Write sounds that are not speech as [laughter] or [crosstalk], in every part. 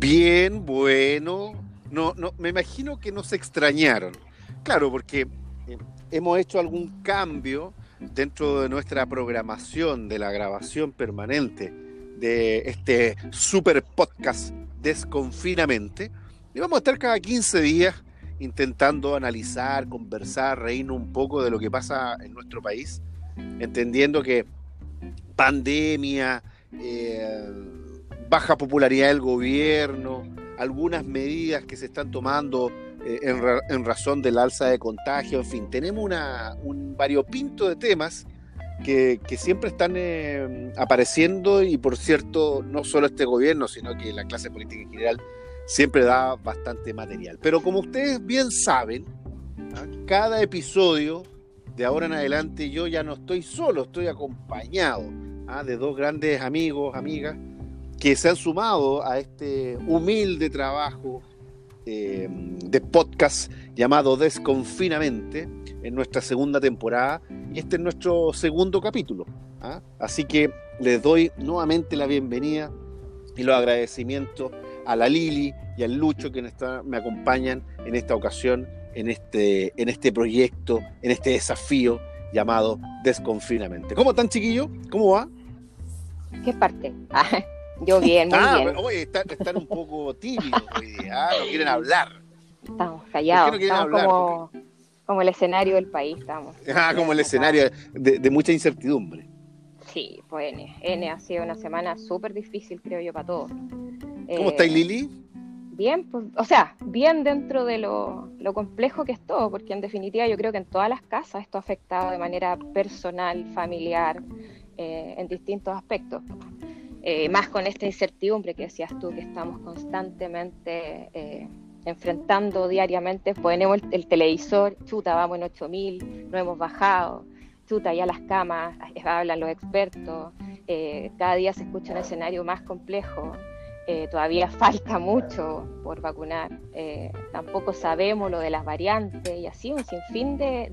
Bien, bueno. No, no, me imagino que nos extrañaron. Claro, porque eh, hemos hecho algún cambio dentro de nuestra programación de la grabación permanente de este super podcast Desconfinamente. Y vamos a estar cada 15 días intentando analizar, conversar, reírnos un poco de lo que pasa en nuestro país, entendiendo que pandemia, eh, baja popularidad del gobierno, algunas medidas que se están tomando eh, en, razón del alza de contagio, en fin, tenemos una, un variopinto de temas que, siempre están eh, apareciendo y por cierto, no solo este gobierno, sino que la clase política en general siempre da bastante material. Pero como ustedes bien saben, ¿ah? cada episodio de ahora en adelante yo ya no estoy solo, estoy acompañado ¿ah? de dos grandes amigos, amigas, que se han sumado a este humilde trabajo eh, de podcast llamado Desconfinamente en nuestra segunda temporada y este es nuestro segundo capítulo. ¿ah? Así que les doy nuevamente la bienvenida y los agradecimientos a la Lili y al Lucho que me acompañan en esta ocasión, en este, en este proyecto, en este desafío llamado Desconfinamente. ¿Cómo están, chiquillos? ¿Cómo va? ¿Qué parte? Ah, yo bien, muy ah, bien. Oye, están, un poco tímidos hoy día, no quieren hablar. Estamos callados, estamos como, como, el escenario del país. Estamos. [laughs] Ah, como el escenario de, de mucha incertidumbre. Sí, pues N. N ha sido una semana súper difícil, creo yo, para todos. ¿Cómo estáis, Lili? Bien, pues, o sea, bien dentro de lo, complejo que es todo, porque en definitiva yo creo que en todas las casas esto ha afectado de manera personal, familiar, eh, en distintos aspectos. Eh, más con esta incertidumbre que decías tú, que estamos constantemente eh, enfrentando diariamente. Ponemos el, televisor, chuta, vamos en 8000, no hemos bajado, chuta, ya las camas, hablan los expertos, cada día se escucha un escenario más complejo. Eh, todavía [laughs] falta mucho por vacunar. Eh, tampoco sabemos lo de las variantes y así un sinfín de,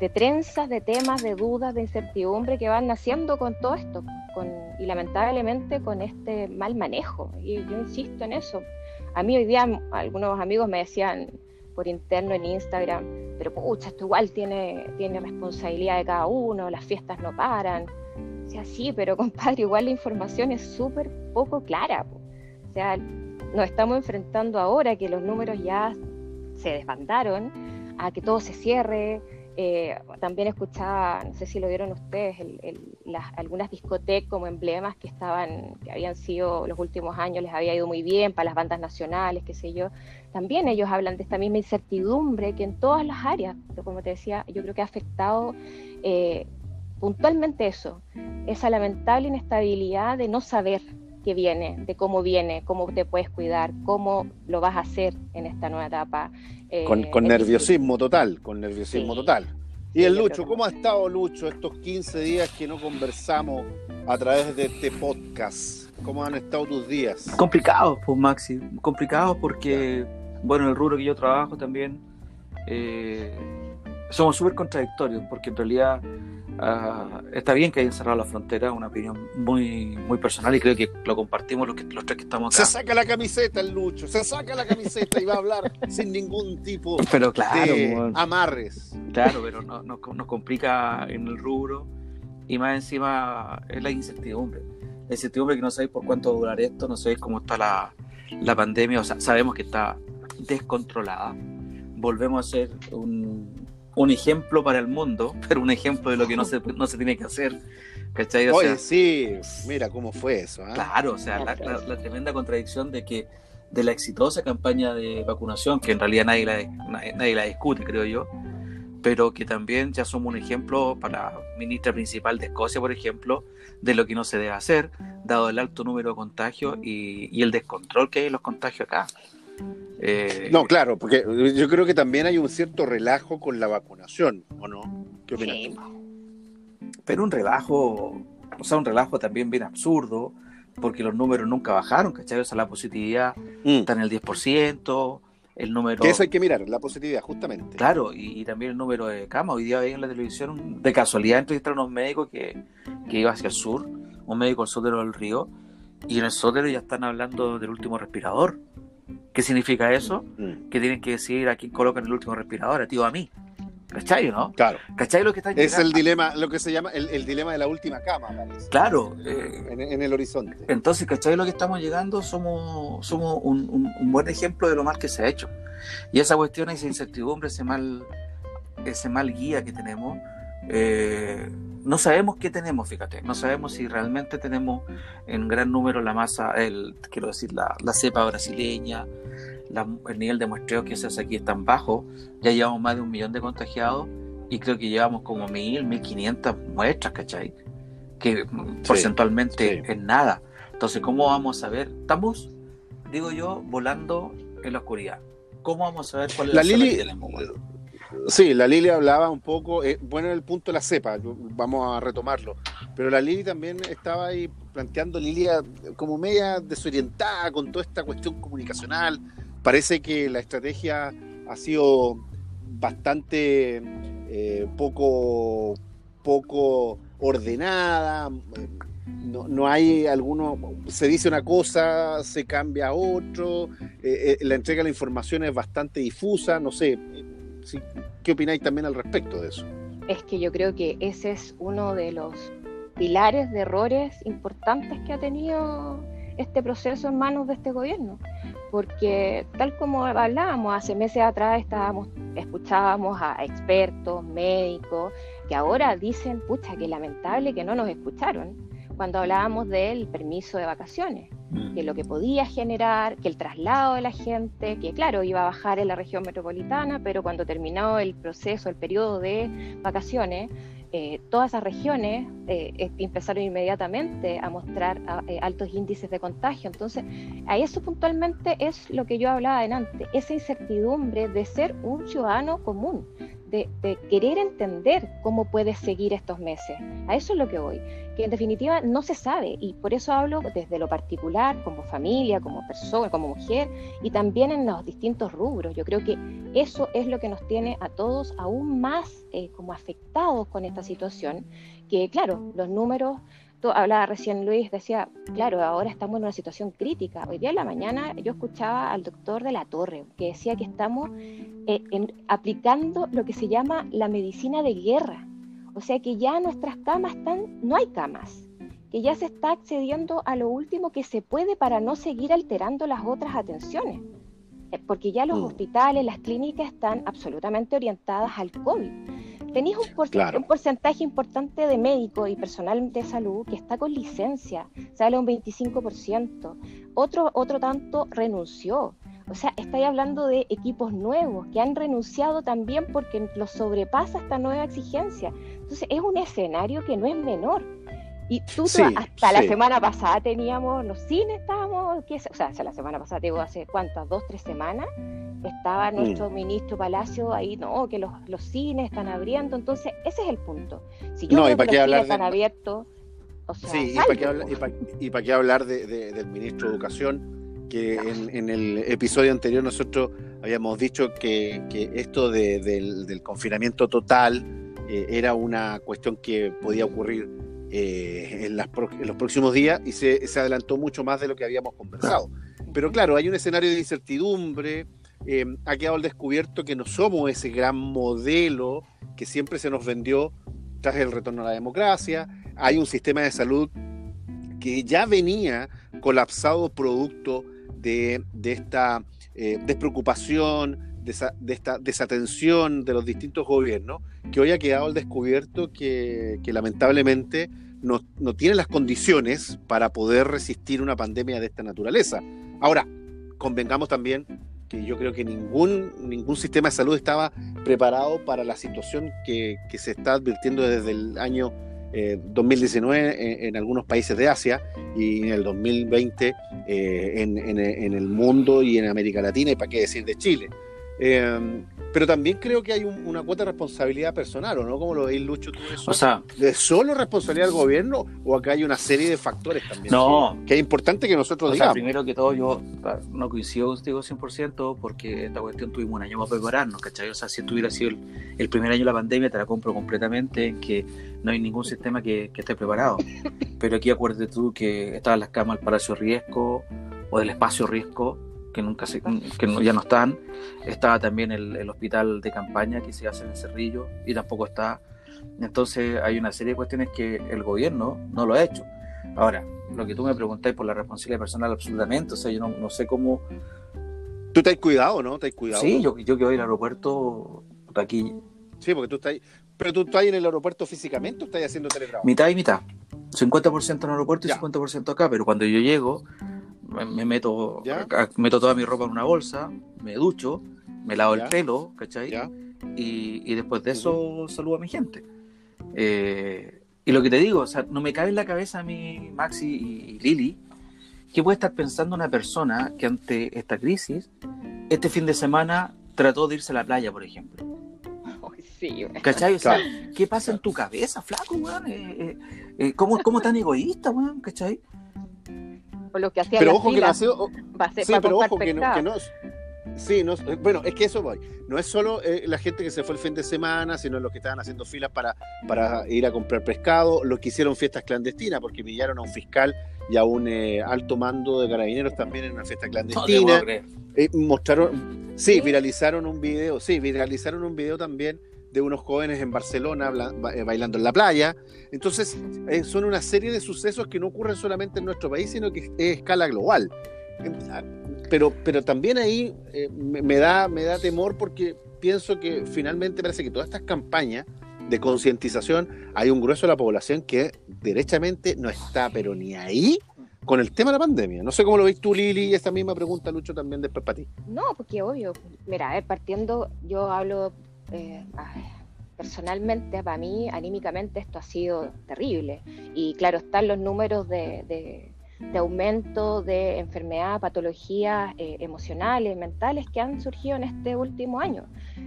de, trenzas, de temas, de dudas, de incertidumbre que van naciendo con todo esto y lamentablemente con este mal manejo. Y yo insisto en eso. A mí hoy día algunos amigos me decían por interno en Instagram, pero pucha, esto igual tiene, tiene responsabilidad de cada uno, las fiestas no paran o sea, sí, pero [laughs] compadre, igual la información es súper poco clara. O sea, nos estamos enfrentando ahora que los números ya se desbandaron, a que todo se cierre. Eh, también escuchaba, no sé si lo vieron ustedes, algunas discotecas como emblemas que estaban, que habían sido los últimos años, les había ido muy bien para las bandas nacionales, qué sé yo. También ellos hablan de esta misma incertidumbre que en todas las áreas, como te decía, yo creo que ha afectado eh, puntualmente eso, esa lamentable inestabilidad de no saber qué viene, de cómo viene, cómo te puedes cuidar, cómo lo vas a hacer en esta nueva etapa. Eh, con, nerviosismo total, con nerviosismo total. Y el Lucho, ¿cómo ha estado Lucho estos 15 días que no conversamos a través de este podcast? ¿Cómo han estado tus días? Complicados, pues Maxi, complicados porque, bueno, el rubro que yo trabajo también, eh, somos súper contradictorios, porque en realidad Ah, está bien que hayan cerrado la frontera, una opinión muy, muy personal y creo que lo compartimos los, que, los tres que estamos acá. Se saca la camiseta el Lucho, se saca la camiseta y va a hablar [laughs] sin ningún tipo pero claro, de amarres. Claro, pero no, no, nos complica en el rubro y más encima es la incertidumbre. La incertidumbre que no sabéis por cuánto va a durar esto, no sabéis cómo está la, la pandemia, o sea, sabemos que está descontrolada. Volvemos a ser un, un ejemplo para el mundo, [laughs] pero un ejemplo de lo que no se, no se tiene que hacer. ¿cachai? Oye, sí, mira cómo fue eso. ¿ah? Claro, o sea, la, tremenda contradicción de que de la exitosa campaña de vacunación, que en realidad nadie la, nadie, la discute, creo yo, pero que también ya somos un ejemplo para la ministra principal de Escocia, por ejemplo, de lo que no se debe hacer, dado el alto número de contagios y, y el descontrol que hay en los contagios acá. Eh, no, claro, porque yo creo que también hay un cierto relajo con la vacunación, ¿o no? ¿Qué opinas Pero un relajo, o sea, un relajo también bien absurdo, porque los números nunca bajaron, ¿cachai? O sea, la positividad mm. está en el 10%, el número... Que eso hay que mirar, la positividad, justamente. Claro, y, también el número de camas. Hoy día veía en la televisión, de casualidad, entrevistaron a unos médicos que, que iba hacia el sur, un médico al sur del río, y en el sótero ya están hablando del último respirador. ¿Qué significa eso? Mm. Que tienen que decidir a quién colocan el último respirador, a ti o a mí. ¿Cachai, no? Claro. ¿Cachai lo que está Es el dilema, lo que se llama el, dilema de la última cama, parece. Claro. Eh, en, el horizonte. Entonces, ¿cachai lo que estamos llegando? Somos, somos un, buen ejemplo de lo mal que se ha hecho. Y esa cuestión, esa incertidumbre, ese mal, ese mal guía que tenemos, eh, no sabemos qué tenemos, fíjate. No sabemos si realmente tenemos en gran número la masa, el, quiero decir, la, la cepa brasileña, el nivel de muestreo que se hace aquí es tan bajo, ya llevamos más de un millón de contagiados y creo que llevamos como mil, mil quinientas muestras, ¿cachai? Que porcentualmente es nada. Entonces, ¿cómo vamos a ver? Estamos, digo yo, volando en la oscuridad. ¿Cómo vamos a ver cuál es la, la que tenemos? Sí, la Lili hablaba un poco, eh, bueno, el punto de la cepa, vamos a retomarlo, pero la Lili también estaba ahí planteando Lilia como media desorientada con toda esta cuestión comunicacional, parece que la estrategia ha sido bastante eh, poco, poco ordenada. No, hay alguno, se dice una cosa, se cambia a otro, eh, eh, la entrega de la información es bastante difusa, no sé, ¿qué opináis también al respecto de eso? Es que yo creo que ese es uno de los pilares de errores importantes que ha tenido este proceso en manos de este gobierno. Porque tal como hablábamos hace meses atrás, estábamos, escuchábamos a expertos, médicos, que ahora dicen, pucha, que lamentable que no nos escucharon cuando hablábamos del permiso de vacaciones, mm. que lo que podía generar, que el traslado de la gente, que claro, iba a bajar en la región metropolitana, pero cuando terminó el proceso, el periodo de vacaciones, eh, todas esas regiones eh, empezaron inmediatamente a mostrar eh, altos índices de contagio. Entonces, a eso puntualmente es lo que yo hablaba adelante, esa incertidumbre de ser un ciudadano común, de, querer entender cómo puedes seguir estos meses. A eso es lo que voy, que en definitiva no se sabe y por eso hablo desde lo particular, como familia, como persona, como mujer y también en los distintos rubros. Yo creo que eso es lo que nos tiene a todos aún más eh, como afectados con esta situación, que claro, los números hablaba recién Luis, decía, claro, ahora estamos en una situación crítica. Hoy día en la mañana yo escuchaba al doctor de la Torre, que decía que estamos eh, aplicando lo que se llama la medicina de guerra. O sea que ya nuestras camas están, no hay camas, que ya se está accediendo a lo último que se puede para no seguir alterando las otras atenciones. Eh, porque ya los mm. hospitales, las clínicas están absolutamente orientadas al COVID tenéis un, porcentaje importante de médicos y personal de salud que está con licencia, sale un 25%, otro, otro tanto renunció. O sea, estáis hablando de equipos nuevos que han renunciado también porque los sobrepasa esta nueva exigencia. Entonces, es un escenario que no es menor. Y tú, hasta la semana pasada teníamos, los cines estábamos, o sea, la semana pasada, digo, hace cuántas, dos, tres semanas, estaba mm. nuestro ministro Palacio ahí, no, que los, los, cines están abriendo, entonces ese es el punto. Si yo no, y para qué hablar están abiertos, o sea, sí, y para, qué hablar, y, para, qué hablar de, del ministro de Educación, que en, el episodio anterior nosotros habíamos dicho que, que esto de, del, confinamiento total eh, era una cuestión que podía ocurrir eh, en, las, en, los próximos días y se, se, adelantó mucho más de lo que habíamos conversado. Pero claro, hay un escenario de incertidumbre, eh, ha quedado al descubierto que no somos ese gran modelo que siempre se nos vendió tras el retorno a la democracia. Hay un sistema de salud que ya venía colapsado producto de, esta eh, despreocupación, de, esta desatención de los distintos gobiernos, que hoy ha quedado al descubierto que, lamentablemente no, no tiene las condiciones para poder resistir una pandemia de esta naturaleza. Ahora, convengamos también que yo creo que ningún, ningún sistema de salud estaba preparado para la situación que, se está advirtiendo desde el año 2019 eh, en, algunos países de Asia y en el 2020 eh, en, el mundo y en América Latina y para qué decir de Chile. Eh, pero también creo que hay un- una cuota de responsabilidad personal, ¿o no? ¿Cómo lo veis, Lucho, tú eso? O sea, ¿De solo responsabilidad del gobierno o acá hay una serie de factores también? No. Que, que es importante que nosotros o sea, digamos. primero que todo, yo no coincido contigo 100% porque esta cuestión tuvimos un año para prepararnos, ¿cachai? O sea, si estuviera sido el, el primer año de la pandemia, te la compro completamente, en que no hay ningún sistema que, que esté preparado. Pero aquí acuérdate tú que estaban las camas del Palacio Riesgo o del Espacio Riesgo, que nunca se, que no- ya no están. Estaba también el, el hospital de campaña que se hace en Cerrillo y tampoco está. Entonces hay una serie de cuestiones que el gobierno no lo ha hecho. Ahora, lo que tú me preguntáis por la responsabilidad personal, absolutamente. O sea, yo no, no sé cómo. ¿Tú te has cuidado, no? ¿Te has cuidado? Sí, yo, yo que voy al aeropuerto, puta, aquí, Sí, porque tú estás. Pero tú estás en el aeropuerto físicamente o estás haciendo teletrabajo. mitad y mitad. 50% en el aeropuerto y Ya. 50% acá. Pero cuando yo llego, me, me meto, Ya. meto toda mi ropa en una bolsa, me ducho, me lavo Ya. el pelo, ¿cachai? ¿Ya? y, y después de eso saludo a mi gente. Eh, y lo que te digo, o sea, no me cabe en la cabeza a mí, Maxi y, y Lili, que puede estar pensando una persona que ante esta crisis, este fin de semana trató de irse a la playa, por ejemplo. [laughs] Sí. ¿Cachai? O sea, Claro. ¿qué pasa en tu cabeza, flaco, weón? Eh, eh, eh, ¿cómo, ¿Cómo tan egoísta, weón? ¿Cachai? Por lo que hacía Pero la ojo que nació. Sí, pero ojo que no, que no es- Sí, no, es- bueno, es que eso voy. No es solo eh, la gente que se fue el fin de semana, sino los que estaban haciendo filas para, para ir a comprar pescado, los que hicieron fiestas clandestinas, porque pillaron a un fiscal y a un eh, alto mando de carabineros también en una fiesta No clandestina. creer. Eh, mostraron, sí, ¿Sí? viralizaron un video, sí, viralizaron un video también de unos jóvenes en Barcelona eh, bailando en la playa. Entonces, eh, son una serie de sucesos que no ocurren solamente en nuestro país, sino que es escala global. Eh, ah, Pero, pero también ahí eh, me, da, me da temor porque pienso que finalmente parece que todas estas campañas de concientización, hay un grueso de la población que derechamente no está, pero ni ahí con el tema de la pandemia. No sé cómo lo ves tú, Lili, y esta misma pregunta, Lucho, también después para ti. No, porque obvio. Mira, a ver, partiendo, yo hablo eh, personalmente, para mí, anímicamente, esto ha sido terrible. Y claro, están los números de, de- de aumento de enfermedad, patologías eh, emocionales, mentales que han surgido en este último año.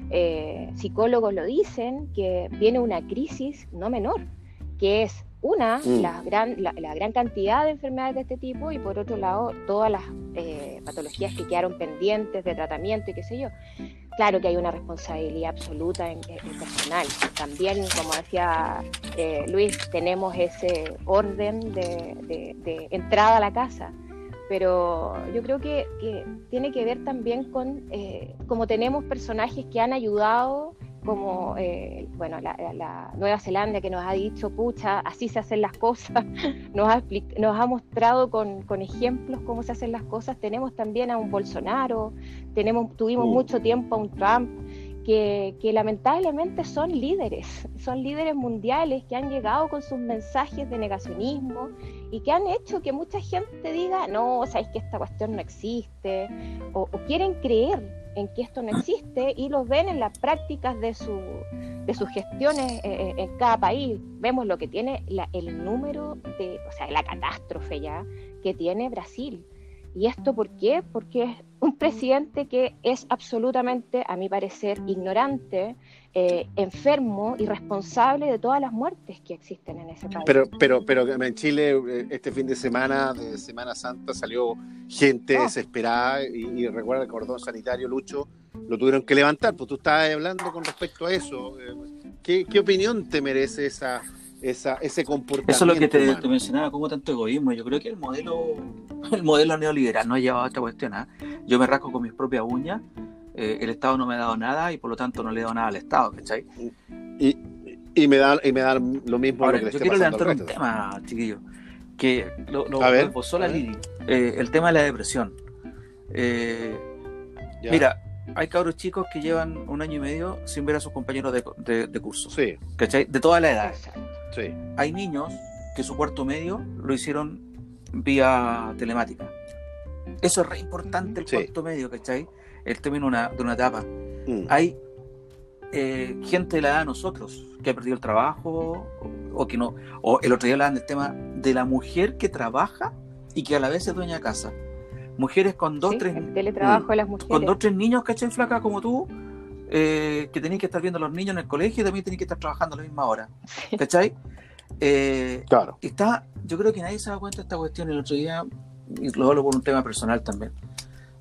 Eh, psicólogos lo dicen, que viene una crisis no menor, que es una, Mm. la, gran, la, la gran cantidad de enfermedades de este tipo y por otro lado todas las eh, patologías que quedaron pendientes de tratamiento y qué sé yo. Claro que hay una responsabilidad absoluta en, en personal. También, como decía eh, Luis, tenemos ese orden de, entrada a la casa. Pero yo creo que, que tiene que ver también con eh, como tenemos personajes que han ayudado, como eh, bueno la, la Nueva Zelanda que nos ha dicho, pucha, así se hacen las cosas, [laughs] nos ha, nos ha mostrado con, con ejemplos cómo se hacen las cosas. Tenemos también a un Bolsonaro, tenemos, tuvimos mucho tiempo a un Trump, que, que lamentablemente son líderes, son líderes mundiales que han llegado con sus mensajes de negacionismo y que han hecho que mucha gente diga, no, sabéis que esta cuestión no existe, o, o quieren creer en que esto no existe y los ven en las prácticas de, su, de sus gestiones eh, en cada país. Vemos lo que tiene la- el número de, o sea, la catástrofe ya que tiene Brasil. ¿Y esto por qué? Porque es un presidente que es absolutamente, a mi parecer, ignorante, eh, enfermo y responsable de todas las muertes que existen en ese país. Pero, pero, pero en Chile eh, este fin de semana, de Semana Santa, salió gente No. desesperada y, y recuerda el cordón sanitario, Lucho, lo tuvieron que levantar. Pues tú estabas hablando con respecto a eso. Eh, ¿Qué, qué opinión te merece esa, esa, ese comportamiento? Eso es lo que te, mencionaba, como tanto egoísmo. Yo creo que el modelo, el modelo neoliberal no ha llevado a esta cuestión. ¿ah? Yo me rasco con mis propias uñas, eh, el Estado no me ha dado nada y por lo tanto no le he dado nada al Estado, ¿cachai? Y, y me da, y me da lo mismo Ahora, lo que yo esté quiero levantar un tema, chiquillo, que lo, lo, esbozó la. Lili, eh, el tema de la depresión. Eh, mira, hay cabros chicos que llevan un año y medio sin ver a sus compañeros de, de, de curso, Sí, ¿cachai? De todas las edades. Exacto. sí. hay niños que su cuarto medio lo hicieron vía telemática. Eso es re importante el Sí. cuarto medio, ¿cachai? El término de una, de una etapa. Mm. Hay eh, gente de la edad de nosotros que ha perdido el trabajo o, o que no. O el otro día hablaban del tema de la mujer que trabaja y que a la vez es dueña de casa. Mujeres con dos, Sí, tres, el teletrabajo de las mujeres. con dos, tres niños, ¿cachai? Flaca como tú, eh, que tenéis que estar viendo a los niños en el colegio y también tenéis que estar trabajando a la misma hora, ¿cachai? Eh, Claro. está, yo creo que nadie se da cuenta de esta cuestión el otro día, y lo hablo por un tema personal también,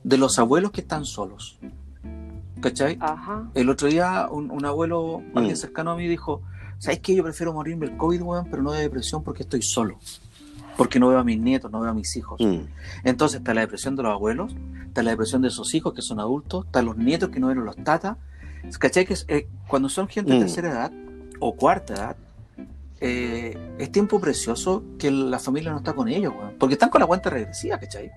de los abuelos que están solos. ¿Cachai? Ajá. El otro día un, un abuelo, alguien Mm. cercano a mí, dijo, ¿sabes qué? Yo prefiero morirme del COVID, weón, pero no de depresión porque estoy solo. Porque no veo a mis nietos, no veo a mis hijos. Mm. Entonces está la depresión de los abuelos, está la depresión de sus hijos que son adultos, están los nietos que no ven los tatas. ¿Cachai? Que es, eh, cuando son gente de Mm. tercera edad o cuarta edad, eh, es tiempo precioso que la familia no está con ellos, weón, porque están con la cuenta regresiva, ¿cachai?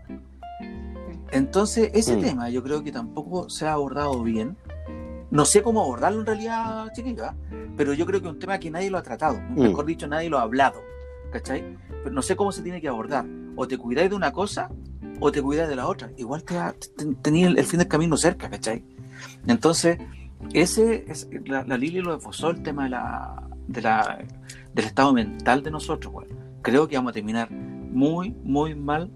Entonces, ese Mm. tema yo creo que tampoco se ha abordado bien. No sé cómo abordarlo en realidad, chiquillos, pero yo creo que es un tema que nadie lo ha tratado, Mm. mejor dicho, nadie lo ha hablado, ¿cachai? Pero no sé cómo se tiene que abordar. O te cuidáis de una cosa o te cuidáis de la otra. Igual te, te- tenías el, el fin del camino cerca, ¿cachai? Entonces, ese es, la, la Lili lo esbozó el tema de la, de la, del estado mental de nosotros, güey. Creo que vamos a terminar muy, muy mal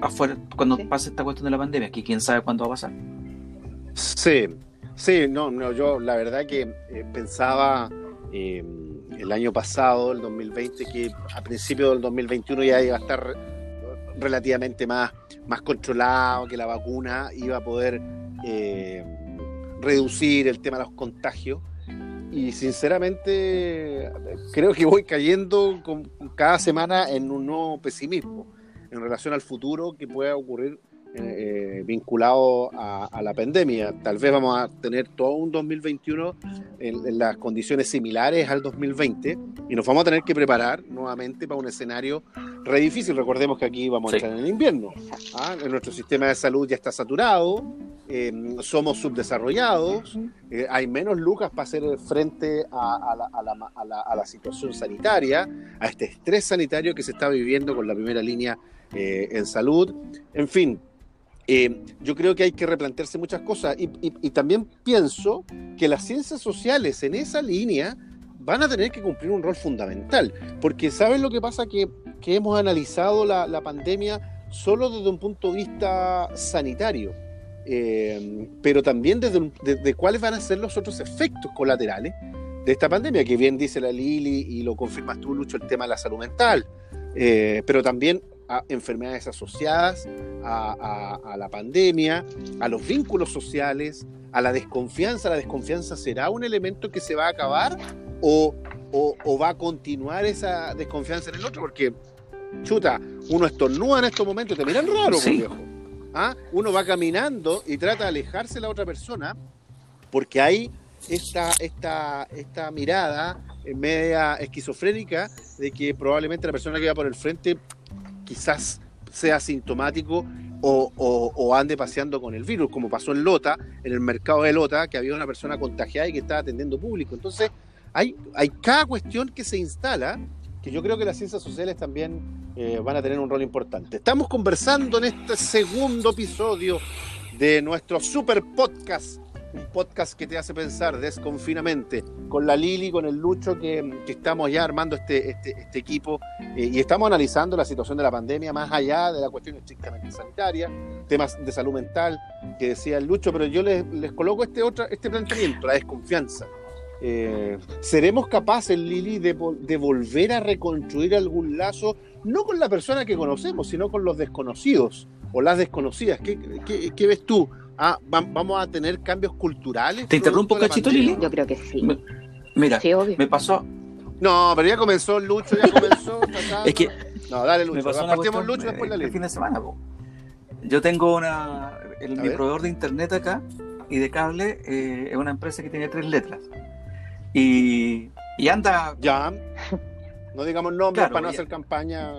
afuera cuando Sí. pase esta cuestión de la pandemia, que quién sabe cuándo va a pasar. Sí, sí, no, no, yo la verdad que eh, pensaba eh, el año pasado, el 2020, que a principios del 2021 ya iba a estar re- relativamente más, más controlado, que la vacuna iba a poder eh, reducir el tema de los contagios. Y sinceramente creo que voy cayendo con, cada semana en un nuevo pesimismo en relación al futuro que pueda ocurrir eh, vinculado a, a la pandemia. Tal vez vamos a tener todo un 2021 en, en las condiciones similares al 2020 y nos vamos a tener que preparar nuevamente para un escenario re difícil. Recordemos que aquí vamos Sí. a entrar en el invierno. ¿ah? Nuestro sistema de salud ya está saturado, eh, somos subdesarrollados, eh, hay menos lucas para hacer frente a, a la, a la- a la- a la situación sanitaria, a este estrés sanitario que se está viviendo con la primera línea eh, en salud. En fin, eh, yo creo que hay que replantearse muchas cosas y, y- y también pienso que las ciencias sociales en esa línea van a tener que cumplir un rol fundamental, porque ¿saben lo que pasa? Que, que hemos analizado la, la pandemia solo desde un punto de vista sanitario, eh, pero también desde, desde cuáles van a ser los otros efectos colaterales de esta pandemia, que bien dice la Lili y lo confirmas tú, Lucho, el tema de la salud mental, eh, pero también a enfermedades asociadas a, a- a la pandemia, a los vínculos sociales, a la desconfianza. ¿La desconfianza será un elemento que se va a acabar o, o- o va a continuar esa desconfianza en el otro? Porque, chuta, uno estornuda en estos momentos te miran raro, Sí. pues, viejo. ¿Ah? Uno va caminando y trata de alejarse de la otra persona porque hay esta, esta, esta mirada eh, media esquizofrénica de que probablemente la persona que va por el frente quizás sea sintomático o, o- ande paseando con el virus, como pasó en Lota, en el mercado de Lota, que había una persona contagiada y que estaba atendiendo público. Entonces, hay, hay cada cuestión que se instala, que yo creo que las ciencias sociales también eh, van a tener un rol importante. Estamos conversando en este segundo episodio de nuestro super podcast, un podcast que te hace pensar desconfinamente, con la Lili, con el Lucho, que, estamos ya armando este, este, este equipo eh, y estamos analizando la situación de la pandemia más allá de la cuestión estrictamente sanitaria, temas de salud mental que decía el Lucho, pero yo les, coloco este, otro, este planteamiento, la desconfianza. Eh, ¿Seremos capaces, Lili, de, de volver a reconstruir algún lazo, no con la persona que conocemos, sino con los desconocidos o las desconocidas? ¿Qué, qué- qué ves tú? Ah, va- ¿Vamos a tener cambios culturales? ¿Te interrumpo, cachito? Lili? Yo creo que sí. Me- Mira, Sí, obvio. me pasó, No, pero ya comenzó el Lucho, ya comenzó. [laughs] es que No, dale, me Lucho. pasó Partimos Lucho, eh, después la el Lili. fin de semana, po. Yo tengo una, el, mi ver. proveedor de internet acá y de cable eh, es una empresa que tiene tres letras y, y anda Ya. No digamos nombres Claro, para no ya. hacer campaña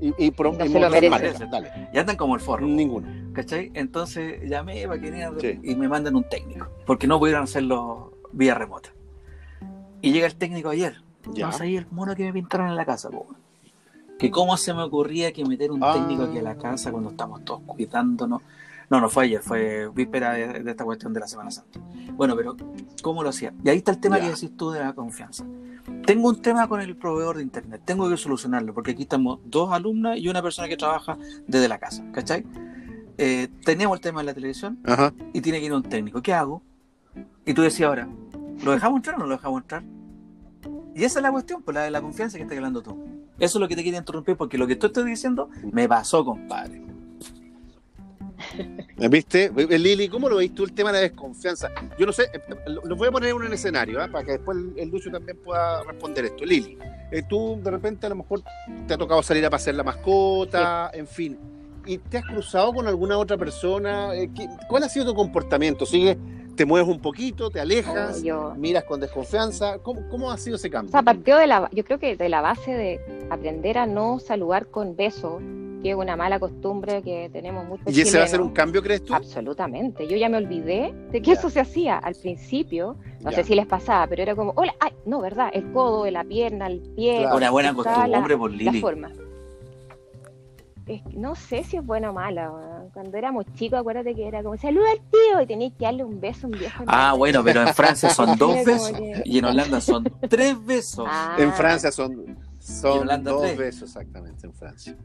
y, y, pro- No y se lo mostrar merece. marcas. Dale. y andan como el forro. Ninguno. ¿Cachai? Entonces llamé para que Sí. y me mandan un técnico, porque no pudieron hacerlo vía remota. Y llega el técnico ayer. Ya. No sabía el mono que me pintaron en la casa, po. Que cómo se me ocurría que meter un Ah. técnico aquí a la casa cuando estamos todos cuidándonos. No, no fue ayer, fue víspera de, de esta cuestión de la Semana Santa. Bueno, pero ¿cómo lo hacía? Y ahí está el tema Ya. que decís tú de la confianza. Tengo un tema con el proveedor de internet, tengo que solucionarlo, porque aquí estamos dos alumnas y una persona que trabaja desde la casa, ¿cachai? eh, teníamos el tema de la televisión Ajá. y tiene que ir un técnico. ¿Qué hago? Y tú decías ahora, ¿lo dejamos entrar o no lo dejamos entrar? Y esa es la cuestión, pues la de la confianza que estás hablando tú. Eso es lo que te quería interrumpir, porque lo que tú estás diciendo me pasó, compadre. [laughs] ¿Viste? Lili, ¿cómo lo veis tú el tema de la desconfianza? Yo no sé, eh, lo voy a poner en un escenario ¿ah? para que después el, el Lucio también pueda responder esto. Lili, eh, tú de repente a lo mejor te ha tocado salir a pasear la mascota, en fin. ¿Y te has cruzado con alguna otra persona? Eh, ¿qué- ¿Cuál ha sido tu comportamiento? ¿Sigue, te mueves un poquito, te alejas, Oh, yo- miras con desconfianza? ¿Cómo, cómo ha sido ese O cambio? sea, partió de la, yo creo que de la base de aprender a no saludar con besos, que es una mala costumbre que tenemos muchos ¿Y ese va a ser chilenos. un cambio, crees tú? Absolutamente. Yo ya me olvidé de que Ya. eso se hacía al principio. No Ya. sé si les pasaba, pero era como, hola, ay, no, ¿verdad? El codo, la pierna, el pie. Claro. Una buena la- costumbre por la Lili. forma. Es no sé si es buena o mala. weón. Cuando éramos chicos, acuérdate que era como, saluda al tío y tenías que darle un beso a un viejo. Ah, bueno, pero en Francia [laughs] son dos besos que- y en Holanda son tres besos. Ah, En Francia son, son dos tres. besos exactamente en Francia.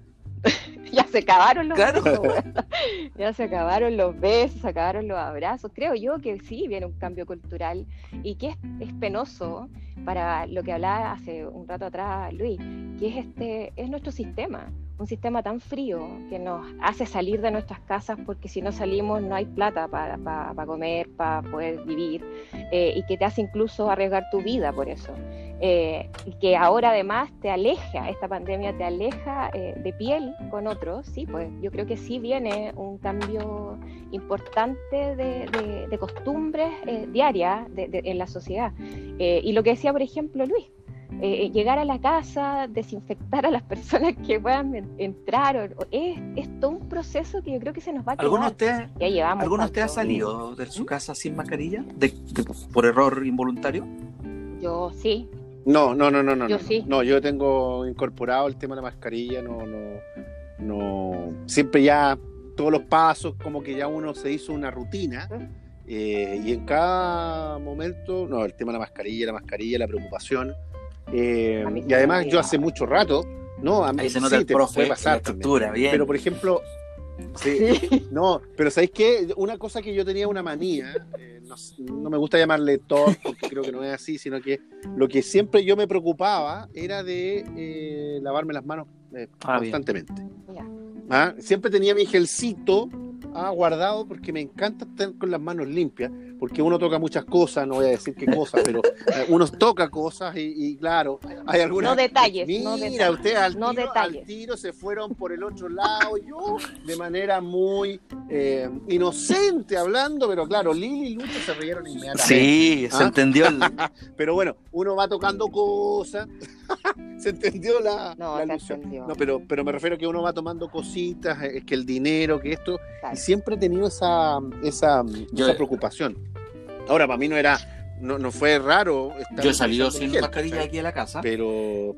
[laughs] ya se acabaron los Claro. besos. [laughs] ya se acabaron los besos, se acabaron los abrazos. Creo yo que sí viene un cambio cultural y que es, es penoso para lo que hablaba hace un rato atrás Luis, que es este es nuestro sistema, un sistema tan frío que nos hace salir de nuestras casas porque si no salimos no hay plata para, comer, para poder vivir eh, y que te hace incluso arriesgar tu vida por eso. Eh, y que ahora además te aleja, esta pandemia te aleja eh, de piel con otros, sí, pues yo creo que sí viene un cambio importante de, de- costumbres diarias de- en la sociedad. Y lo que decía, por ejemplo, Luis, eh, llegar a la casa, desinfectar a las [laughs] personas que puedan en- entrar, o- o- es, es todo un proceso que yo creo que se nos va a quedar. ¿Alguno de ustedes, Ya llevamos ¿alguno de ustedes ha salido de su casa sin mascarilla? De- de- ¿Por error involuntario? Yo sí, No, no, no, no, no. Yo no. sí. No, yo tengo incorporado el tema de la mascarilla, no, no, no. Siempre ya todos los pasos, como que ya uno se hizo una rutina. eh, y en cada momento, no, el tema de la mascarilla, la mascarilla, la preocupación. Eh, y además yo hace mucho rato, no, a mí Ahí se sí nota el te profe, puede la pasar también. estructura, bien. Pero por ejemplo, sí, sí. no, pero ¿sabéis qué? Una cosa que yo tenía una manía, eh, no, no me gusta llamarle todo porque creo que no es así, sino que lo que siempre yo me preocupaba era de eh, lavarme las manos eh, Ah, constantemente. ¿Ah? Siempre tenía mi gelcito ah, guardado porque me encanta estar con las manos limpias, porque uno toca muchas cosas, no voy a decir qué cosas, pero eh, uno toca cosas y, y claro, hay algunas... No detalles, Mira, no detalles, ustedes al, no tiro, detalles. al tiro se fueron por el otro lado, y yo de manera muy eh, inocente hablando, pero claro, Lili y Lucho se rieron inmediatamente. Sí, se ¿Ah? entendió. el- [laughs] Pero bueno, uno va tocando cosas, [laughs] se entendió la, No, la se alusión. entendió. No, pero, pero me refiero a que uno va tomando cositas, eh, es que el dinero, que esto, Claro. y siempre he tenido esa, esa, Yo- esa preocupación. Ahora, para mí no era, no, no fue raro. estar Yo he salido sin gel, mascarilla ¿cachai? aquí a la casa Pero,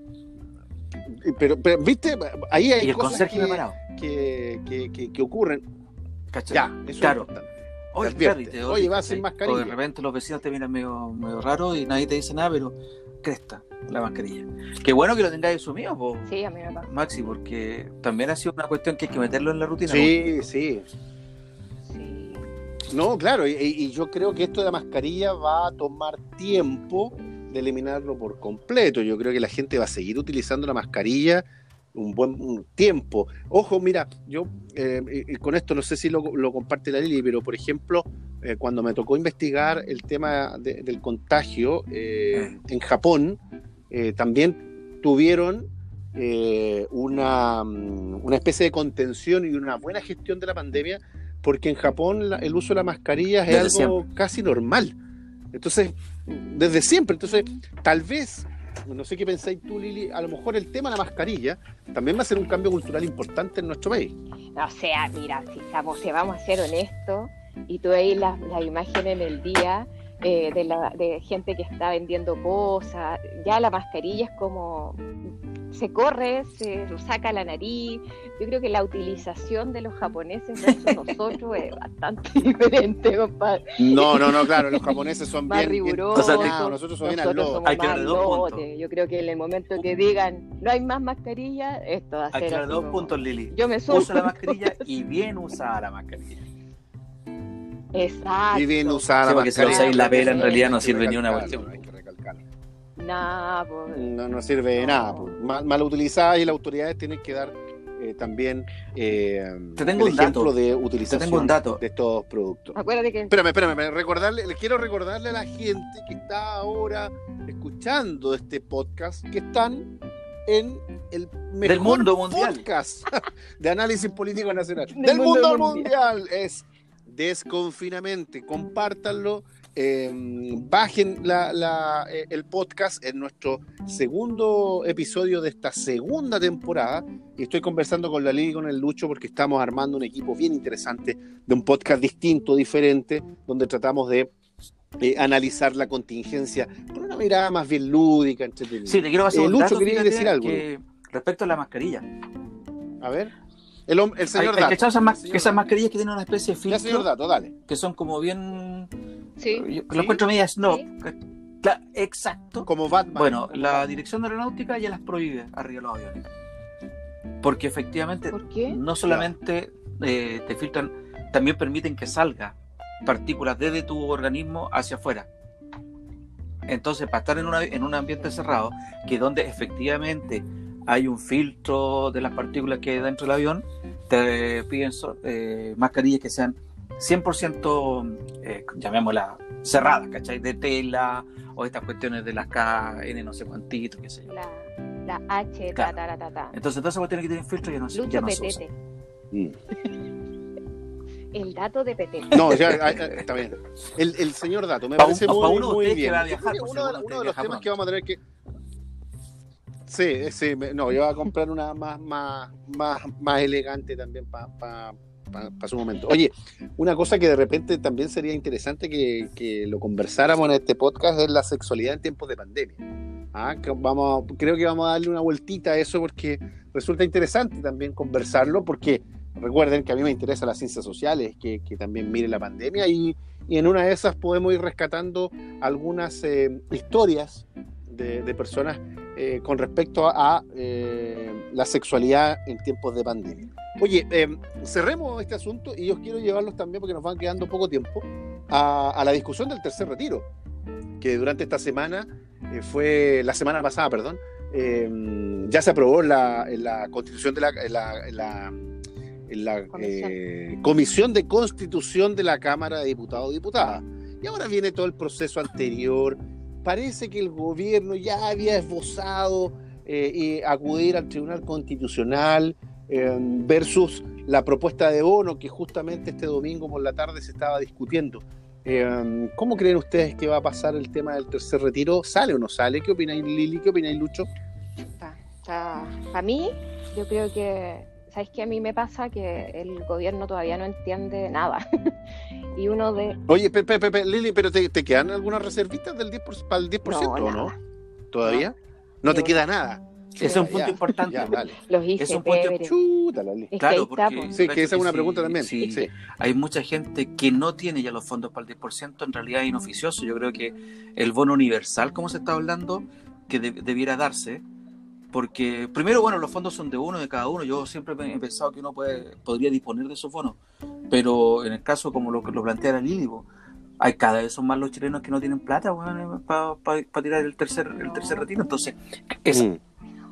pero, pero, viste, ahí hay y el cosas conserje me ha que, parado. que, que, que- que ocurren. ¿Cachai? Ya, eso Claro. es importante. Oye, claro, vas sin ¿cachai? mascarilla. O de repente los vecinos te miran medio, medio raro y nadie te dice nada, pero cresta la mascarilla. Qué bueno que lo tengáis asumido, po, Sí, a mí me pasa. Maxi, porque también ha sido una cuestión que hay que meterlo en la rutina. Sí, sí. Sí. No, claro, y, y yo creo que esto de la mascarilla va a tomar tiempo de eliminarlo por completo. Yo creo que la gente va a seguir utilizando la mascarilla un buen tiempo. Ojo, mira, yo eh, y- con esto no sé si lo, lo comparte la Lili, pero por ejemplo, eh, cuando me tocó investigar el tema de- del contagio eh, en Japón, también tuvieron eh, una, mm, una especie de contención y una buena gestión de la pandemia, porque en Japón la- el uso de la mascarilla es Desde algo casi normal. Entonces, desde siempre. Entonces, tal vez, no sé qué pensáis tú, Lili, a lo mejor el tema de la mascarilla también va a ser un cambio cultural importante en nuestro país. O sea, mira, si, estamos- si vamos a ser honestos, y tú veis las las imágenes en el día eh, de, la, de gente que está vendiendo cosas, ya la mascarilla es como se corre, se saca la nariz. Yo creo que la utilización de los japoneses versus [laughs] nosotros es bastante diferente, compadre. No, no, no, claro, los japoneses son [laughs] Más bien, bien rigurosos, nosotros somos bien al nosotros somos Hay que más darle dos. Yo creo que en el momento que digan no hay más mascarilla, esto va a Hay que ser dos como- puntos, Lili. Yo me sumo. Usa la mascarilla y [laughs] bien usada la mascarilla. Exacto. Y bien usada Sí, la porque si usáis la pera, en realidad no sirve ni una cuestión. hay que recalcarlo. Nah, pues, No, no sirve de nada. pues. Mal, mal utilizada y las autoridades tienen que dar eh, también eh, Te tengo el un ejemplo dato. de utilización Te tengo un dato. de estos productos. acuérdate que Espérame, espérame, recordarle, le quiero recordarle a la gente que está ahora escuchando este podcast que están en el mejor Del mundo mundial. podcast [laughs] de análisis político nacional. [laughs] Del Del, mundo, mundo mundial. Es Desconfinamente. Compártanlo. eh, bajen la- la- eh, el podcast en nuestro segundo episodio de esta segunda temporada. Y estoy conversando con la Lili y con el Lucho porque estamos armando un equipo bien interesante de un podcast distinto, diferente, donde tratamos de eh, analizar la contingencia con una mirada más bien lúdica, entretenida. Sí, te quiero pasar Eh, Lucho, dato, ¿querías fíjate, decir algo? que respecto a la mascarilla. A ver, el, el señor hay Dato. esas, Señor mascarillas que tienen una especie de Ya, señor filtro Dato, dale. que son como bien. sí. Yo Sí. lo encuentro media snob. Sí. Cla- exacto. Como Batman. Bueno, la Dirección de Aeronáutica ya las prohíbe arriba de los aviones. Porque efectivamente ¿Por qué? no solamente eh, te filtran, también permiten que salga partículas desde tu organismo hacia afuera. Entonces, para estar en, una- en un ambiente cerrado, que donde efectivamente hay un filtro de las partículas que hay dentro del avión, te piden so- eh, mascarillas que sean 100%, eh, llamémoslas, cerradas, ¿cachai? De tela o estas cuestiones de las KN, no sé cuántito, qué sé yo. La, la H, ta, Claro. ta, ta, ta, ta. Entonces, todas esas cuestiones que tienen filtro ya no, se- ya Lucho no se usan. Petete. Mm. [laughs] El dato de Petete. No, ya, ah, ah, está bien. El, el señor Dato, me Pa' parece un- pa' muy, uno de muy ustedes que bien. va a Yo viajar, creo que por uno, de, uno los temas que vamos a tener que... Sí, sí, me- no, yo voy a comprar una más, más, más, más elegante también para su momento. Oye, una cosa que de repente también sería interesante que, lo conversáramos en este podcast es la sexualidad en tiempos de pandemia. Ah, que vamos, creo que vamos a darle una vueltita a eso porque resulta interesante también conversarlo porque recuerden que a mí me interesa las ciencias sociales, que, también mire la pandemia y, en una de esas podemos ir rescatando algunas eh, historias de personas eh, con respecto a, eh, la sexualidad en tiempos de pandemia. Oye, eh, cerremos este asunto y yo quiero llevarlos también, porque nos van quedando poco tiempo, a, a la discusión del tercer retiro, que durante esta semana, eh, fue la semana pasada, perdón, eh, ya se aprobó la, la constitución de la, la, la- en la, Comisión. eh, comisión de constitución de la Cámara de Diputados y Diputadas. Y ahora viene todo el proceso anterior. Parece que el gobierno ya había esbozado eh, acudir al Tribunal Constitucional eh, versus la propuesta de bono que justamente este domingo por la tarde se estaba discutiendo. Eh, ¿Cómo creen ustedes que va a pasar el tema del tercer retiro? ¿Sale o no sale? ¿Qué opináis Lili? ¿Qué opináis Lucho? Para mí, yo creo que, ¿sabes qué? A mí me pasa que el gobierno todavía no entiende nada. [laughs] y uno de... Oye, Pepe, Pepe, Lili, ¿pero te, te quedan algunas reservitas del 10 para el 10% No, o no? ¿Todavía? ¿No te Yo- queda nada? Ese es un punto ya, importante. Ya, dale. Los Es un punto-. Chuta. Es Claro, está, porque- po. Sí, que esa es una Sí, pregunta también. sí. Sí. hay mucha gente que no tiene ya los fondos para el 10%, en realidad es inoficioso. Yo creo que el bono universal, como se está hablando, que de- debiera darse, porque primero, bueno, los fondos son de uno, de cada uno. Yo siempre he pensado que uno puede, podría disponer de esos bonos, pero en el caso como lo, lo plantea la Lili, hay cada vez son más los chilenos que no tienen plata para tirar el tercer, el tercer retiro. Entonces, es, Mm.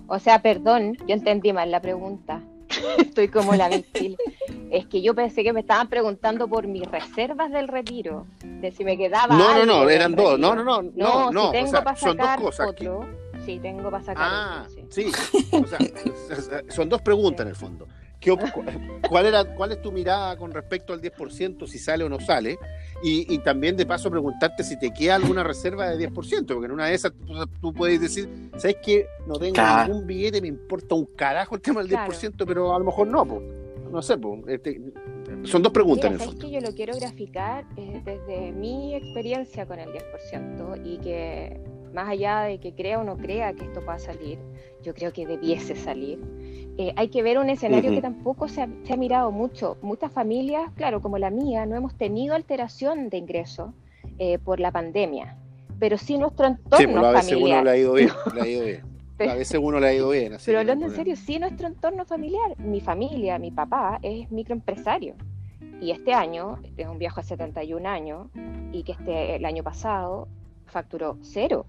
O sea, perdón, yo entendí mal la pregunta. [laughs] Estoy como la [laughs] Michil. Es que yo pensé que me estaban preguntando por mis reservas del retiro, de si me quedaba. No, no, algo no, eran dos. No, no, no, no, No, no. si tengo o sea, para son dos cosas. otro, sí tengo para sacar Ah, sí. sí. O sea, [laughs] son dos preguntas en el fondo. ¿Qué op- cu- cuál, era, ¿Cuál es tu mirada con respecto al 10%, si sale o no sale? Y, y también de paso preguntarte si te queda alguna reserva de 10%, porque en una de esas tú, tú puedes decir, ¿sabes qué? No tengo Claro. ningún billete, me importa un carajo el tema del Claro. 10%, pero a lo mejor no, po. no sé. po. Este, son dos preguntas Mira, en el sabes fondo. que yo lo quiero graficar eh, desde mi experiencia con el 10% y que más allá de que crea o no crea que esto va a salir, yo creo que debiese salir. Eh, hay que ver un escenario que tampoco se ha, mirado mucho. Muchas familias, claro, como la mía, no hemos tenido alteración de ingresos eh, por la pandemia, pero sí nuestro entorno sí, pues, a veces familiar. Uno le ha ido bien, [laughs] le ha ido bien. a veces uno le ha ido bien. pero hablando en serio, sí nuestro entorno familiar, mi familia, mi papá es microempresario. Y este año, es un viejo de 71 años, y que este, el año pasado facturó cero.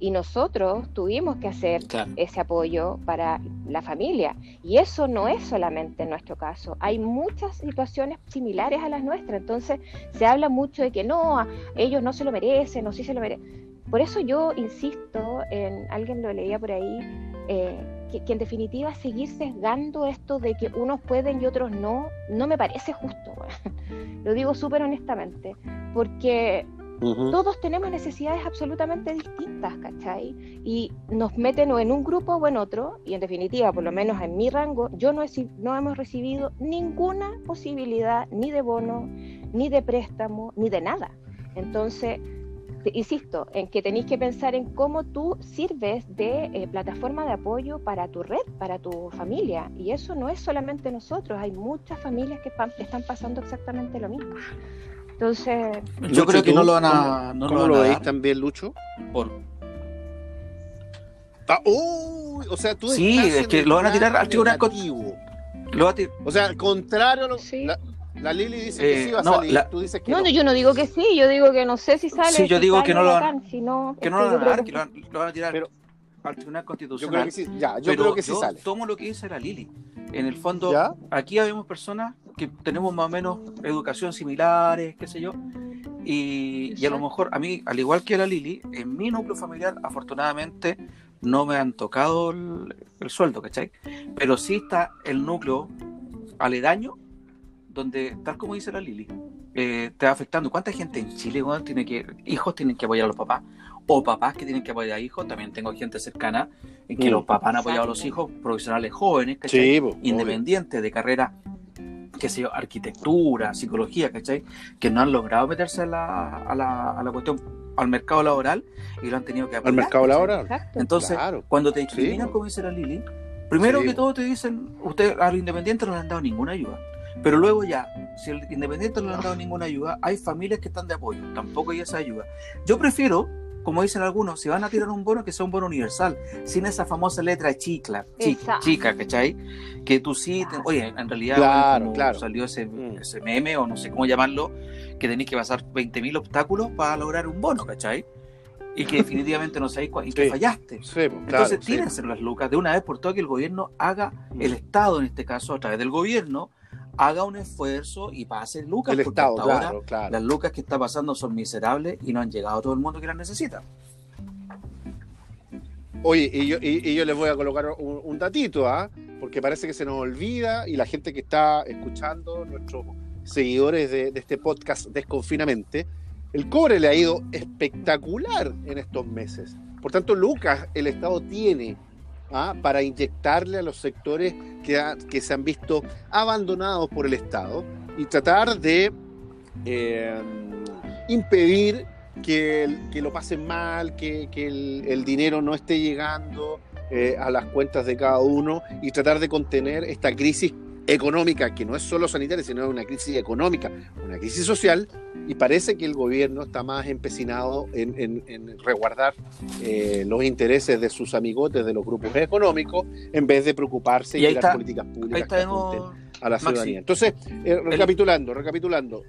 Y nosotros tuvimos que hacer ese apoyo para la familia. Y eso no es solamente en nuestro caso. Hay muchas situaciones similares a las nuestras. Entonces se habla mucho de que no, ellos no se lo merecen o sí se lo merecen. Por eso yo insisto en, alguien lo leía por ahí, eh, que, en definitiva seguir sesgando esto de que unos pueden y otros no, no me parece justo. [laughs] lo digo súper honestamente, porque todos tenemos necesidades absolutamente distintas, ¿cachai? Y nos meten o en un grupo o en otro, y en definitiva, por lo menos en mi rango, yo no, he, no hemos recibido ninguna posibilidad ni de bono, ni de préstamo, ni de nada. Entonces, insisto, en que tenéis que pensar en cómo tú sirves de eh, plataforma de apoyo para tu red, para tu familia. Y eso no es solamente nosotros, hay muchas familias que están pasando exactamente lo mismo. Entonces. Yo creo que no lo van a. No ¿Cómo lo, veis también, Lucho? Por. Ah, o sea, tú Sí, es que lo van a tirar al tribunal Lo va a tirar. O sea, al contrario, la, Lili dice que sí va a eh, salir. Tú dices que no, no, yo no digo que sí, yo digo que no sé si sale. Sí, yo digo que no lo van, que no lo van a dar, que lo van, a tirar. Pero, al Tribunal Constitucional. Yo creo que sí, ya, yo creo que sí yo sale. Tomo lo que dice la Lili. En el fondo, aquí habemos personas que tenemos más o menos educación similares, qué sé yo, y, y, a lo mejor a mí, al igual que a la Lili, en mi núcleo familiar, afortunadamente, no me han tocado el, sueldo, ¿cachai? Pero sí está el núcleo aledaño, donde, tal como dice la Lili, eh, te va afectando. ¿Cuánta gente en Chile tiene que, hijos tienen que apoyar a los papás? o papás que tienen que apoyar a hijos. También tengo gente cercana en que mm. los papás han apoyado a los hijos profesionales jóvenes, ¿cachai? Independientes de carrera, qué sé yo, arquitectura, psicología, ¿cachai? Que no han logrado meterse a la, a la, a la cuestión al mercado laboral y lo han tenido que apoyar. Al mercado laboral. Entonces, cuando te discriminan, como dice la Lili, primero que todo te dicen, usted al independiente no le han dado ninguna ayuda. Pero luego ya, si al independiente no le han dado ninguna ayuda, hay familias que están de apoyo, tampoco hay esa ayuda. Yo prefiero como dicen algunos, si van a tirar un bono, que sea un bono universal, sin esa famosa letra chicla, chica, chica ¿cachai? Que tú sí, oye, en realidad salió ese, mm. ese, meme, o no sé cómo llamarlo, que tenéis que pasar 20.000 obstáculos para lograr un bono, ¿cachai? Y que [laughs] definitivamente no sabéis y que fallaste. Pues, Entonces, tírense las lucas de una vez por todas que el gobierno haga, mm. el Estado en este caso, a través del gobierno, haga un esfuerzo y pase lucas, el porque Estado, ahora las lucas que está pasando son miserables y no han llegado a todo el mundo que las necesita. Oye, y yo, y, yo les voy a colocar un, datito, ¿ah? porque parece que se nos olvida y la gente que está escuchando, nuestros seguidores de, de este podcast Desconfinamente, el cobre le ha ido espectacular en estos meses. Por tanto, Lucas, el Estado tiene ¿ah? para inyectarle a los sectores que, que, se han visto abandonados por el Estado y tratar de eh, impedir que, que, lo pasen mal, que, que el, dinero no esté llegando eh, a las cuentas de cada uno y tratar de contener esta crisis económica, que no es solo sanitaria, sino una crisis económica, una crisis social, y parece que el gobierno está más empecinado en, en, resguardar eh, los intereses de sus amigotes de los grupos económicos, en vez de preocuparse y, las políticas públicas que a la ciudadanía. Entonces, eh, recapitulando, recapitulando,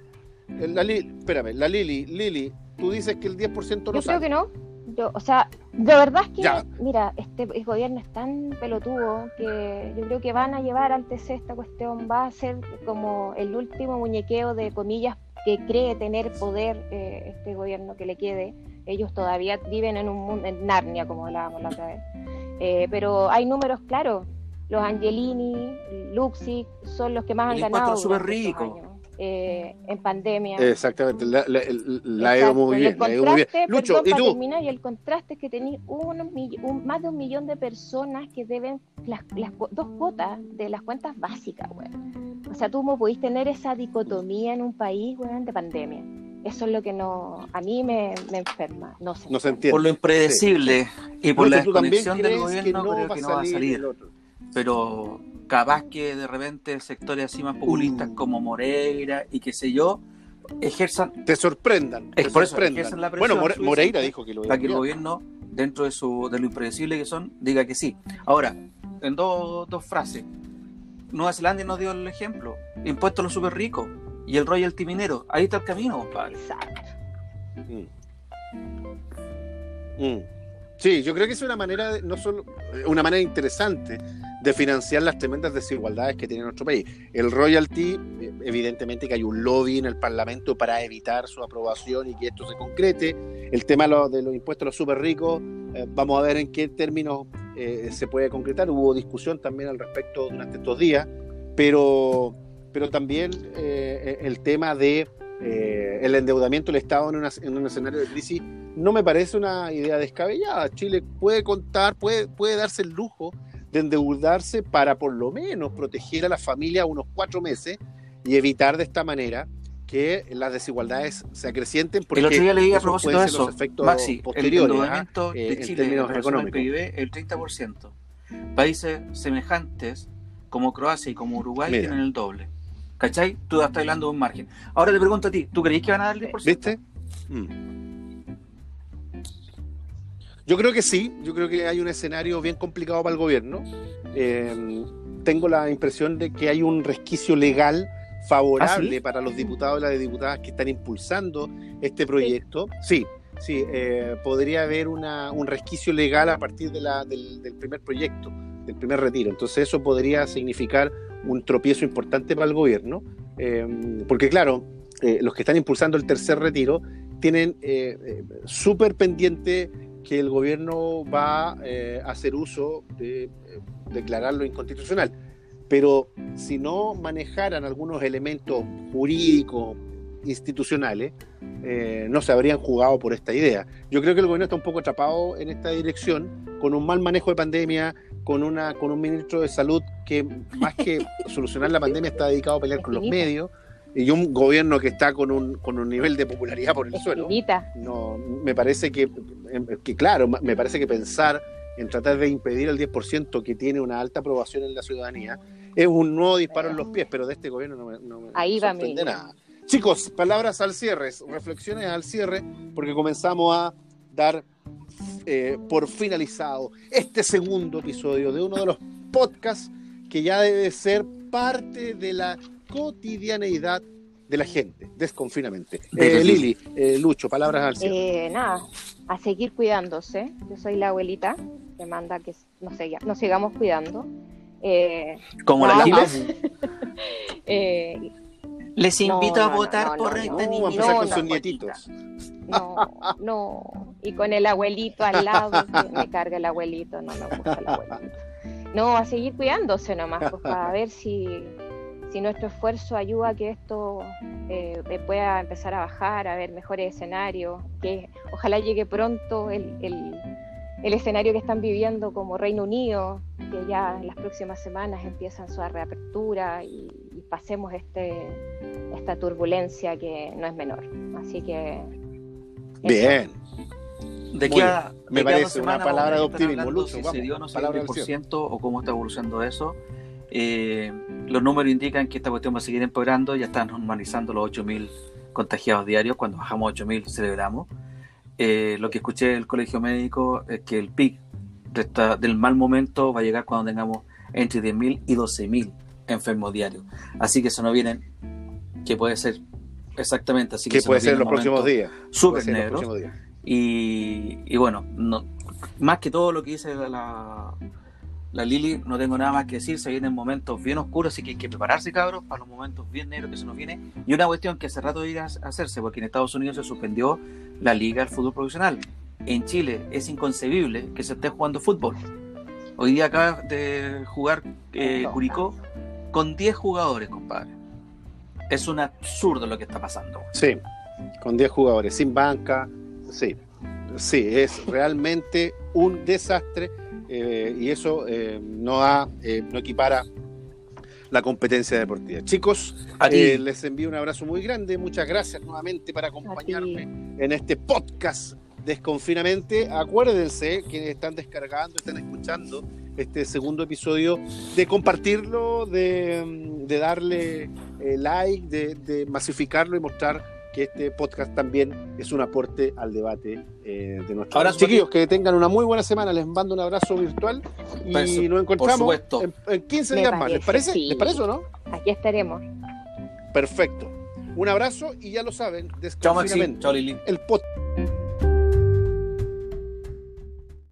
eh, la, espérame, la Lili, Lili, tú dices que el 10% no Yo creo que no yo, o sea, de verdad es que, mira, este gobierno es tan pelotudo que yo creo que van a llevar al TC esta cuestión, va a ser como el último muñequeo de comillas que cree tener poder eh, este gobierno que le quede. Ellos todavía viven en un mundo, en Narnia, como hablábamos la otra vez. Eh, pero hay números claros. Los Angelini, Luxi, son los que más han ganado. súper rico eh, en pandemia. Exactamente, la, la, muy bien. Lucho, ¿y tú? y el contraste es que tenéis un, más de un millón de personas que deben las, dos cuotas de las cuentas básicas, güey. O sea, tú cómo podéis tener esa dicotomía en un país, güey, de pandemia. Eso es lo que no, a mí me, me enferma. No, se no se entiende. Por lo impredecible sí. y por la desconexión del gobierno, que no creo que no va a salir salir. el otro. Pero capaz que de repente sectores así más populistas Uh. como Moreira y qué sé yo, ejerzan Te sorprendan. Te por sorprendan. ejercen la presión bueno, More- Moreira dijo que lo para que el gobierno, dentro de, su, de lo impredecible que son, diga que sí. Ahora, en dos, dos frases. Nueva Zelanda nos dio el ejemplo. Impuestos a los super ricos y el royalty minero. Ahí está el camino, compadre. Exacto. Mm. Mm. Sí, yo creo que es una manera, de- no solo una manera interesante de financiar las tremendas desigualdades que tiene nuestro país. El royalty, eh, evidentemente que hay un lobby en el Parlamento para evitar su aprobación y que esto se concrete. El tema de los, impuestos a los súper ricos, eh, vamos a ver en qué términos eh, se puede concretar. Hubo discusión también al respecto durante estos días, pero, pero también el tema de el endeudamiento del Estado en, una- en un escenario de crisis no me parece una idea descabellada. Chile puede contar, puede, puede darse el lujo de endeudarse para por lo menos proteger a la familia unos cuatro meses y evitar de esta manera que las desigualdades se acrecienten porque el otro día leí a propósito de ser los eso, efectos Maxi, el posteriores ¿ah? endeudamiento eh, de en Chile términos en económicos. PIB, el 30%. Países semejantes como Croacia y como Uruguay Mira. tienen el doble. ¿Cachai? Tú estás hablando de un margen. Ahora te pregunto a ti, ¿tú creís que van a dar el 10%? ¿Viste? Mm. Yo creo que sí, yo creo que hay un escenario bien complicado para el gobierno. Eh, tengo la impresión de que hay un resquicio legal favorable ¿Ah, sí? para los diputados y las diputadas que están impulsando este proyecto. Sí, sí, eh, podría haber una- un resquicio legal a partir de la- del, del primer proyecto, del primer retiro. Entonces eso podría significar un tropiezo importante para el gobierno, eh, porque claro, eh, los que están impulsando el tercer retiro tienen súper pendiente que el gobierno va eh, a hacer uso de eh, declararlo inconstitucional. Pero si no manejaran algunos elementos jurídicos, institucionales, eh, no se habrían jugado por esta idea. Yo creo que el gobierno está un poco atrapado en esta dirección, con un mal manejo de pandemia, con, una, con un ministro de salud que más que [laughs] solucionar la pandemia está dedicado a pelear con los medios, y un gobierno que está con un, con un nivel de popularidad por el suelo no me parece que, que claro, me parece que pensar en tratar de impedir el 10% que tiene una alta aprobación en la ciudadanía es un nuevo disparo en los pies, pero de este gobierno no me, no me Ahí va sorprende nada. Chicos, palabras al cierre, reflexiones al cierre, porque comenzamos a dar eh, por finalizado este segundo episodio de uno de los podcasts que ya debe ser parte de la cotidianeidad de la gente, desconfinamente. De Eh, Lili, eh, Lucho, palabras al cierre. Eh, nada, a seguir cuidándose. Yo soy la abuelita que manda que nos, siga- nos sigamos cuidando. Eh, Como la Lili. [laughs] eh, Les No, invito a no, votar no, por no, esta no. Niña. a empezar no, con no, sus no, nietitos. no, no. Y con el abuelito al lado, que me carga el abuelito, no me gusta el abuelito. No, a seguir cuidándose nomás, pues, para ver si, si nuestro esfuerzo ayuda a que esto eh, pueda empezar a bajar, a ver mejores escenarios, que ojalá llegue pronto el, el, el escenario que están viviendo como Reino Unido, que ya en las próximas semanas empiezan su reapertura y, y pasemos este, esta turbulencia que no es menor. Así que... eso. Bien. De a, Me de parece una palabra de optimismo, Lucho, Si vamos, se dio o no se dio palabra el del 10% o cómo está evolucionando eso. Eh, los números indican que esta cuestión va a seguir empeorando. Ya están normalizando los 8.000 contagiados diarios. Cuando bajamos a 8.000 celebramos. Eh, lo que escuché del colegio médico es que el pic de esta- del mal momento va a llegar cuando tengamos entre 10.000 y 12.000 enfermos diarios. Así que eso no viene, que puede ser exactamente así que, puede ser en los próximos días. Súper negro. Y, y bueno, no, más que todo lo que dice la, la, la Lili, no tengo nada más que decir. Se vienen momentos bien oscuros, así que hay que prepararse, cabros, para los momentos bien negros que se nos viene. Y una cuestión que hace rato iba a hacerse, porque en Estados Unidos se suspendió la Liga del Fútbol Profesional. En Chile es inconcebible que se esté jugando fútbol. Hoy día acaba de jugar eh, Curicó con 10 jugadores, compadre. Es un absurdo lo que está pasando. Sí, con 10 jugadores, sin banca, sí, sí, es realmente un desastre eh, y eso eh, no, da, eh, no equipara la competencia deportiva. Chicos, eh, les envío un abrazo muy grande. Muchas gracias nuevamente por acompañarme en este podcast Desconfinamente. Acuérdense que están descargando, están escuchando este segundo episodio, de compartirlo, de, darle eh, like, de masificarlo y mostrar que este podcast también es un aporte al debate eh, de nuestros Ahora, chiquillos, que tengan una muy buena semana. Les mando un abrazo virtual y nos encontramos en, 15 días más. ¿Les parece? ¿Les parece o no? Aquí estaremos. Perfecto. Un abrazo y ya lo saben, Chao, Maxi. Chao, Lili. El podcast